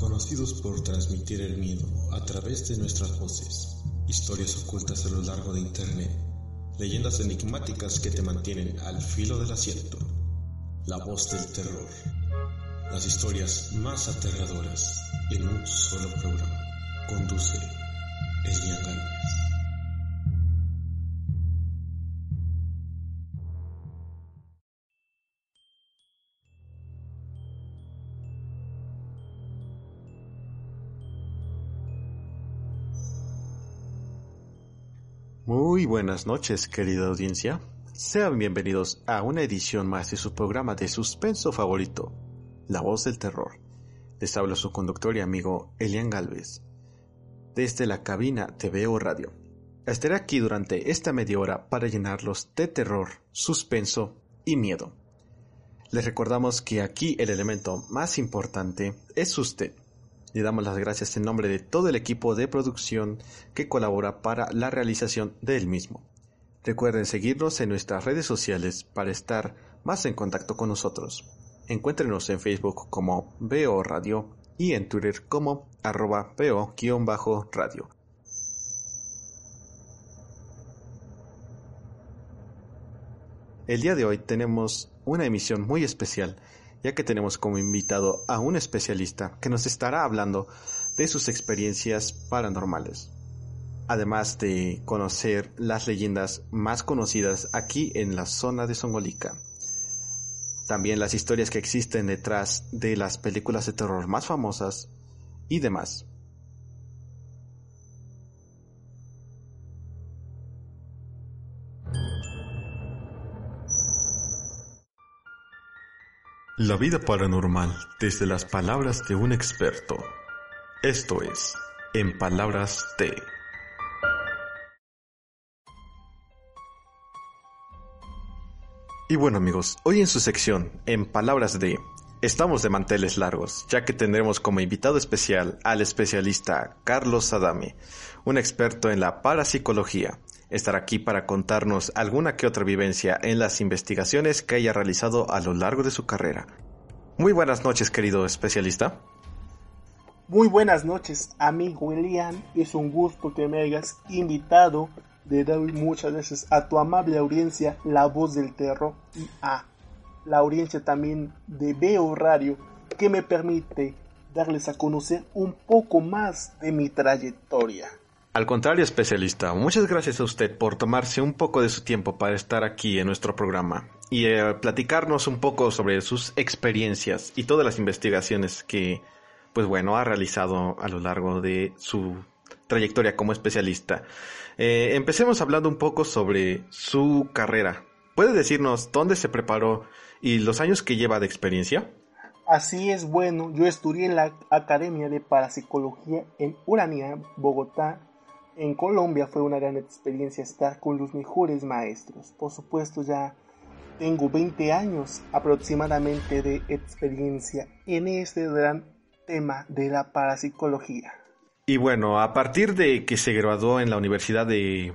conocidos por transmitir el miedo a través de nuestras voces, historias ocultas a lo largo de Internet, leyendas enigmáticas que te mantienen al filo del asiento, la voz del terror, las historias más aterradoras en un solo programa. Conduce Elian Muy buenas noches, querida audiencia. Sean bienvenidos a una edición más de su programa de suspenso favorito, La Voz del Terror. Les habla su conductor y amigo Elian Galvez, desde la cabina de Veo Radio. Estaré aquí durante esta media hora para llenarlos de terror, suspenso y miedo. Les recordamos que aquí el elemento más importante es usted le damos las gracias en nombre de todo el equipo de producción que colabora para la realización del mismo. Recuerden seguirnos en nuestras redes sociales para estar más en contacto con nosotros. Encuéntrenos en Facebook como Veo Radio y en Twitter como arroba Veo-radio. El día de hoy tenemos una emisión muy especial ya que tenemos como invitado a un especialista que nos estará hablando de sus experiencias paranormales, además de conocer las leyendas más conocidas aquí en la zona de Songolica. También las historias que existen detrás de las películas de terror más famosas y demás. La vida paranormal desde las palabras de un experto. Esto es, en palabras de... Y bueno amigos, hoy en su sección, en palabras de... Estamos de manteles largos, ya que tendremos como invitado especial al especialista Carlos Adame, un experto en la parapsicología, estar aquí para contarnos alguna que otra vivencia en las investigaciones que haya realizado a lo largo de su carrera. Muy buenas noches, querido especialista. Muy buenas noches, amigo Elian. Es un gusto que me hayas invitado de dar muchas veces a tu amable audiencia la voz del terror y a la audiencia también de Veo Radio que me permite darles a conocer un poco más de mi trayectoria. Al contrario, especialista, muchas gracias a usted por tomarse un poco de su tiempo para estar aquí en nuestro programa y eh, platicarnos un poco sobre sus experiencias y todas las investigaciones que, pues bueno, ha realizado a lo largo de su trayectoria como especialista. Eh, empecemos hablando un poco sobre su carrera. ¿Puede decirnos dónde se preparó y los años que lleva de experiencia? Así es, bueno, yo estudié en la Academia de Parapsicología en Urania, Bogotá, en Colombia fue una gran experiencia estar con los mejores maestros. Por supuesto ya tengo 20 años aproximadamente de experiencia en este gran tema de la parapsicología. Y bueno, a partir de que se graduó en la Universidad de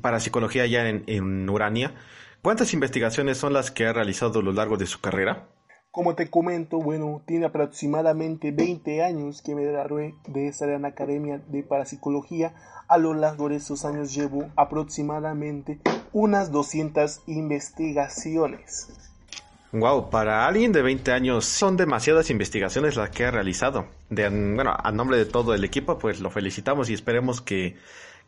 Parapsicología ya en, en Urania, ¿cuántas investigaciones son las que ha realizado a lo largo de su carrera? Como te comento, bueno, tiene aproximadamente 20 años que me gradué de esta gran academia de parapsicología. A lo largo de esos años llevo aproximadamente unas 200 investigaciones. Wow, para alguien de 20 años son demasiadas investigaciones las que ha realizado. De, bueno, a nombre de todo el equipo, pues lo felicitamos y esperemos que,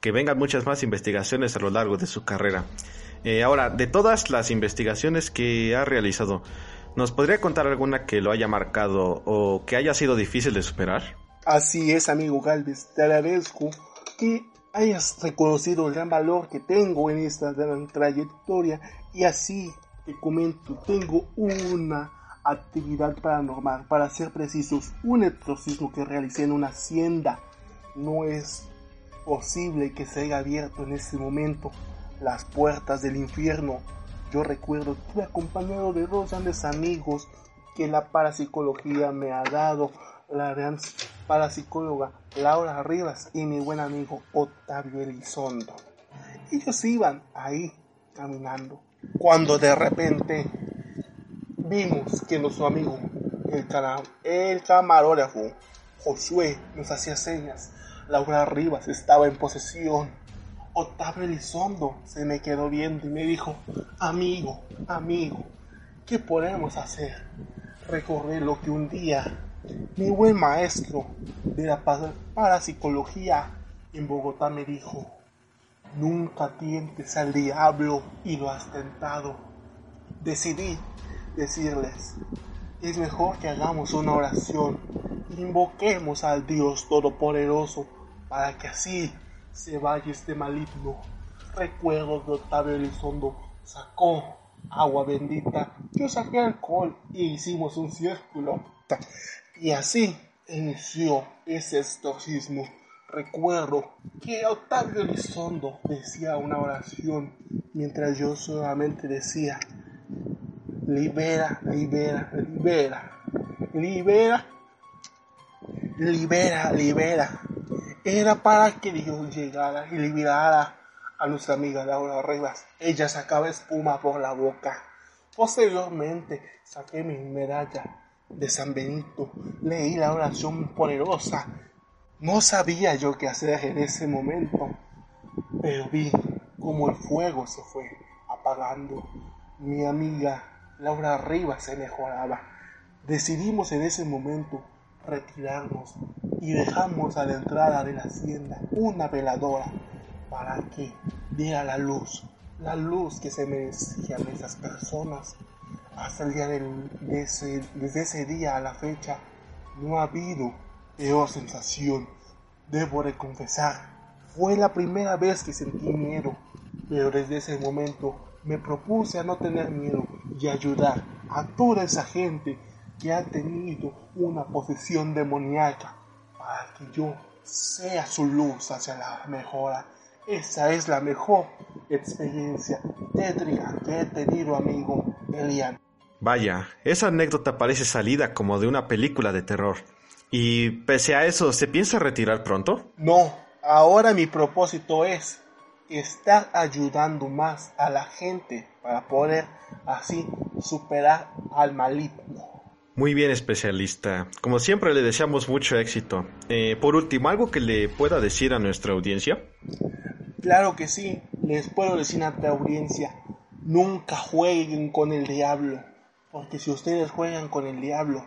que vengan muchas más investigaciones a lo largo de su carrera. Eh, ahora, de todas las investigaciones que ha realizado, ¿Nos podría contar alguna que lo haya marcado o que haya sido difícil de superar? Así es, amigo Galvez. Te agradezco que hayas reconocido el gran valor que tengo en esta gran trayectoria y así te comento, tengo una actividad paranormal, para ser precisos, un exorcismo que realicé en una hacienda. No es posible que se haya abierto en este momento las puertas del infierno yo recuerdo, estuve acompañado de dos grandes amigos que la parapsicología me ha dado, la gran parapsicóloga Laura Rivas y mi buen amigo Octavio Elizondo. Ellos iban ahí caminando, cuando de repente vimos que nuestro amigo, el, el camarógrafo, Josué nos hacía señas. Laura Rivas estaba en posesión. Octavio Elizondo se me quedó viendo y me dijo, amigo, amigo, ¿qué podemos hacer? Recorrer lo que un día mi buen maestro de la parapsicología en Bogotá me dijo, nunca tientes al diablo y lo has tentado. Decidí decirles, es mejor que hagamos una oración, invoquemos al Dios Todopoderoso para que así se vaya este maligno. Recuerdo que Octavio Elizondo sacó agua bendita, yo saqué alcohol y hicimos un círculo. Y así inició ese exorcismo. Recuerdo que Octavio Elizondo decía una oración mientras yo solamente decía, libera, libera, libera, libera, libera, libera. Era para que Dios llegara y liberara a nuestra amiga Laura Rivas. Ella sacaba espuma por la boca. Posteriormente saqué mi medalla de San Benito. Leí la oración poderosa. No sabía yo qué hacer en ese momento, pero vi como el fuego se fue apagando. Mi amiga Laura Rivas se mejoraba. Decidimos en ese momento retirarnos y dejamos a la entrada de la hacienda una veladora para que diera la luz, la luz que se merecían esas personas hasta el día de ese, desde ese día a la fecha no ha habido peor sensación. Debo de fue la primera vez que sentí miedo, pero desde ese momento me propuse a no tener miedo y ayudar a toda esa gente que ha tenido una posesión demoníaca para que yo sea su luz hacia la mejora. Esa es la mejor experiencia tétrica que he tenido, amigo Elian. Vaya, esa anécdota parece salida como de una película de terror. Y pese a eso, ¿se piensa retirar pronto? No, ahora mi propósito es estar ayudando más a la gente para poder así superar al maligno. Muy bien, especialista. Como siempre, le deseamos mucho éxito. Eh, por último, ¿algo que le pueda decir a nuestra audiencia? Claro que sí, les puedo decir a nuestra audiencia, nunca jueguen con el diablo porque si ustedes juegan con el diablo,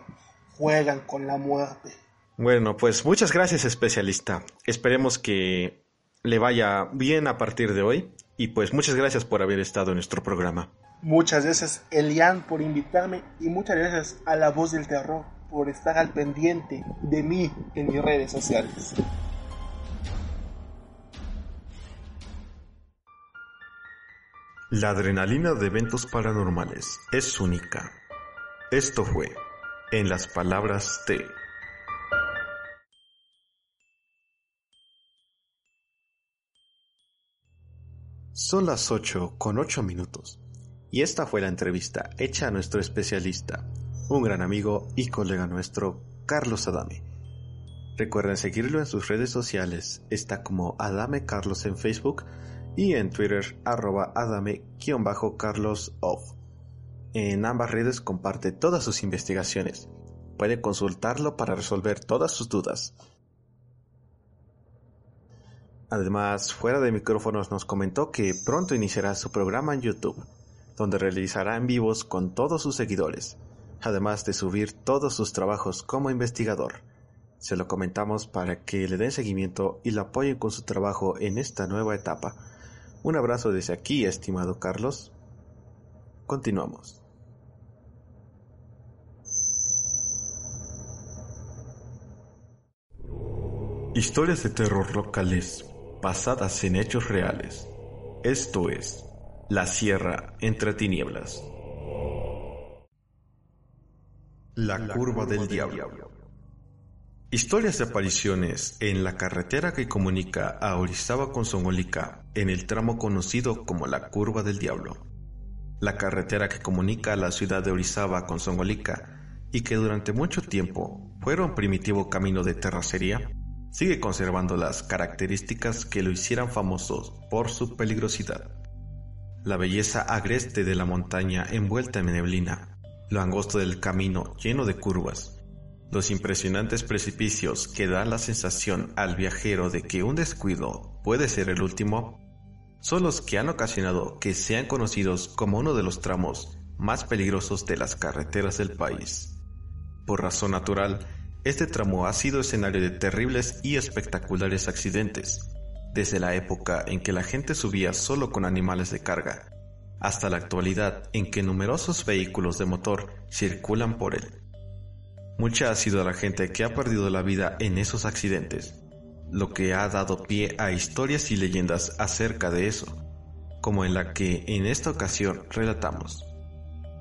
juegan con la muerte. Bueno, pues muchas gracias especialista. Esperemos que le vaya bien a partir de hoy. Y pues muchas gracias por haber estado en nuestro programa. Muchas gracias Elian por invitarme y muchas gracias a la voz del terror por estar al pendiente de mí en mis redes sociales. La adrenalina de eventos paranormales es única. Esto fue En las palabras de... Son las 8 con 8 minutos y esta fue la entrevista hecha a nuestro especialista, un gran amigo y colega nuestro, Carlos Adame. Recuerden seguirlo en sus redes sociales, está como Adame Carlos en Facebook y en Twitter arroba adame-carlos off. En ambas redes comparte todas sus investigaciones. Puede consultarlo para resolver todas sus dudas. Además, fuera de micrófonos nos comentó que pronto iniciará su programa en YouTube, donde realizará en vivos con todos sus seguidores, además de subir todos sus trabajos como investigador. Se lo comentamos para que le den seguimiento y lo apoyen con su trabajo en esta nueva etapa. Un abrazo desde aquí, estimado Carlos. Continuamos. Historias de terror locales basadas en hechos reales. Esto es La Sierra entre tinieblas. La, curva, del, diablo. Historias de apariciones en la carretera que comunica a Orizaba con Songolica en el tramo conocido como la Curva del Diablo. La carretera que comunica a la ciudad de Orizaba con Songolica y que durante mucho tiempo fueron primitivo camino de terracería, sigue conservando las características que lo hicieran famoso por su peligrosidad. La belleza agreste de la montaña envuelta en neblina, lo angosto del camino lleno de curvas, Los impresionantes precipicios que dan la sensación al viajero de que un descuido puede ser el último son los que han ocasionado que sean conocidos como uno de los tramos más peligrosos de las carreteras del país. Por razón natural, este tramo ha sido escenario de terribles y espectaculares accidentes, desde la época en que la gente subía solo con animales de carga, hasta la actualidad en que numerosos vehículos de motor circulan por él. Mucha ha sido la gente que ha perdido la vida en esos accidentes, lo que ha dado pie a historias y leyendas acerca de eso, como en la que en esta ocasión relatamos.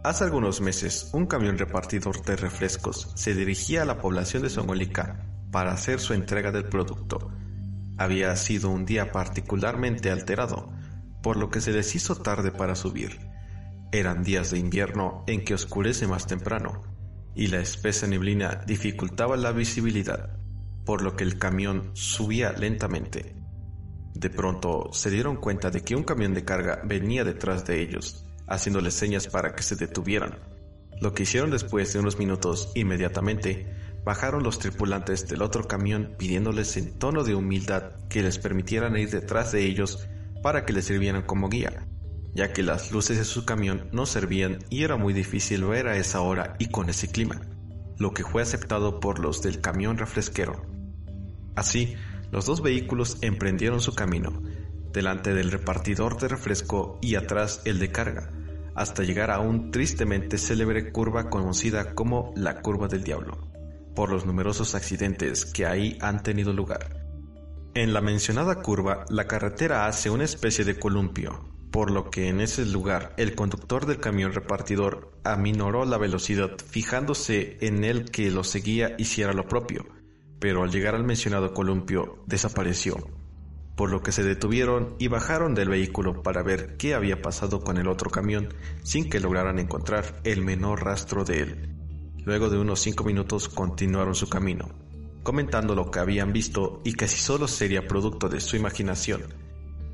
Hace algunos meses, un camión repartidor de refrescos se dirigía a la población de Songolica para hacer su entrega del producto. Había sido un día particularmente alterado, por lo que se les hizo tarde para subir. Eran días de invierno en que oscurece más temprano, y la espesa neblina dificultaba la visibilidad, por lo que el camión subía lentamente. De pronto se dieron cuenta de que un camión de carga venía detrás de ellos, haciéndoles señas para que se detuvieran. Lo que hicieron después de unos minutos, inmediatamente, bajaron los tripulantes del otro camión pidiéndoles en tono de humildad que les permitieran ir detrás de ellos para que les sirvieran como guía ya que las luces de su camión no servían y era muy difícil ver a esa hora y con ese clima, lo que fue aceptado por los del camión refresquero. Así, los dos vehículos emprendieron su camino, delante del repartidor de refresco y atrás el de carga, hasta llegar a un tristemente célebre curva conocida como la Curva del Diablo, por los numerosos accidentes que ahí han tenido lugar. En la mencionada curva, la carretera hace una especie de columpio, por lo que en ese lugar el conductor del camión repartidor aminoró la velocidad fijándose en el que lo seguía hiciera lo propio, pero al llegar al mencionado columpio desapareció, por lo que se detuvieron y bajaron del vehículo para ver qué había pasado con el otro camión sin que lograran encontrar el menor rastro de él. Luego de unos cinco minutos continuaron su camino, comentando lo que habían visto y que si solo sería producto de su imaginación,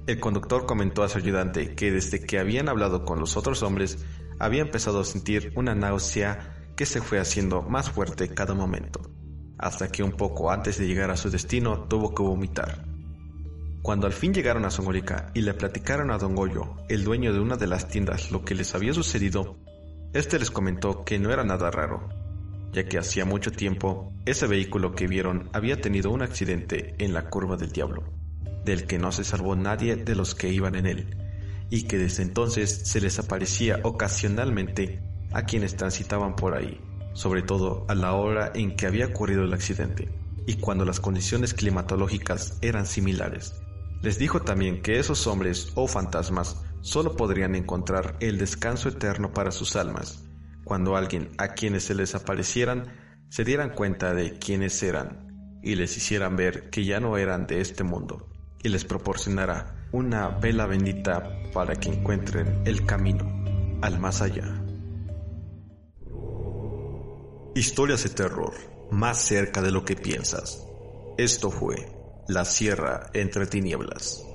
el conductor comentó a su ayudante que desde que habían hablado con los otros hombres, había empezado a sentir una náusea que se fue haciendo más fuerte cada momento, hasta que un poco antes de llegar a su destino tuvo que vomitar. Cuando al fin llegaron a Songolica y le platicaron a Don Goyo, el dueño de una de las tiendas, lo que les había sucedido, este les comentó que no era nada raro, ya que hacía mucho tiempo ese vehículo que vieron había tenido un accidente en la curva del diablo del que no se salvó nadie de los que iban en él, y que desde entonces se les aparecía ocasionalmente a quienes transitaban por ahí, sobre todo a la hora en que había ocurrido el accidente, y cuando las condiciones climatológicas eran similares. Les dijo también que esos hombres o fantasmas solo podrían encontrar el descanso eterno para sus almas, cuando alguien a quienes se les aparecieran se dieran cuenta de quiénes eran y les hicieran ver que ya no eran de este mundo y les proporcionará una vela bendita para que encuentren el camino al más allá. Historias de terror, más cerca de lo que piensas. Esto fue La Sierra entre Tinieblas.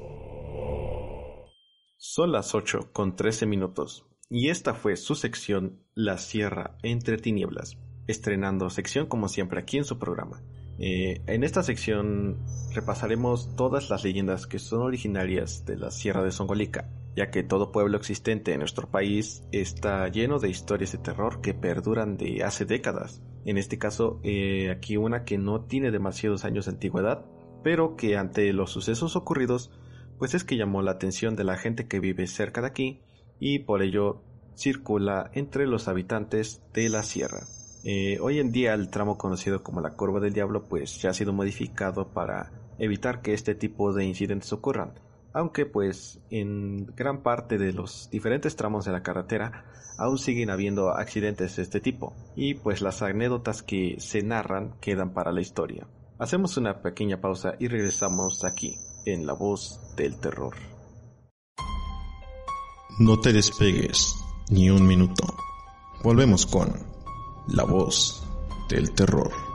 Son las 8 con 13 minutos y esta fue su sección La Sierra entre Tinieblas, estrenando sección como siempre aquí en su programa. Eh, en esta sección repasaremos todas las leyendas que son originarias de la Sierra de Songolica, ya que todo pueblo existente en nuestro país está lleno de historias de terror que perduran de hace décadas. En este caso, eh, aquí una que no tiene demasiados años de antigüedad, pero que ante los sucesos ocurridos, pues es que llamó la atención de la gente que vive cerca de aquí y por ello circula entre los habitantes de la sierra. Eh, hoy en día el tramo conocido como la curva del diablo pues ya ha sido modificado para evitar que este tipo de incidentes ocurran, aunque pues en gran parte de los diferentes tramos de la carretera aún siguen habiendo accidentes de este tipo y pues las anécdotas que se narran quedan para la historia. Hacemos una pequeña pausa y regresamos aquí en La Voz del Terror. No te despegues ni un minuto. Volvemos con la voz del terror.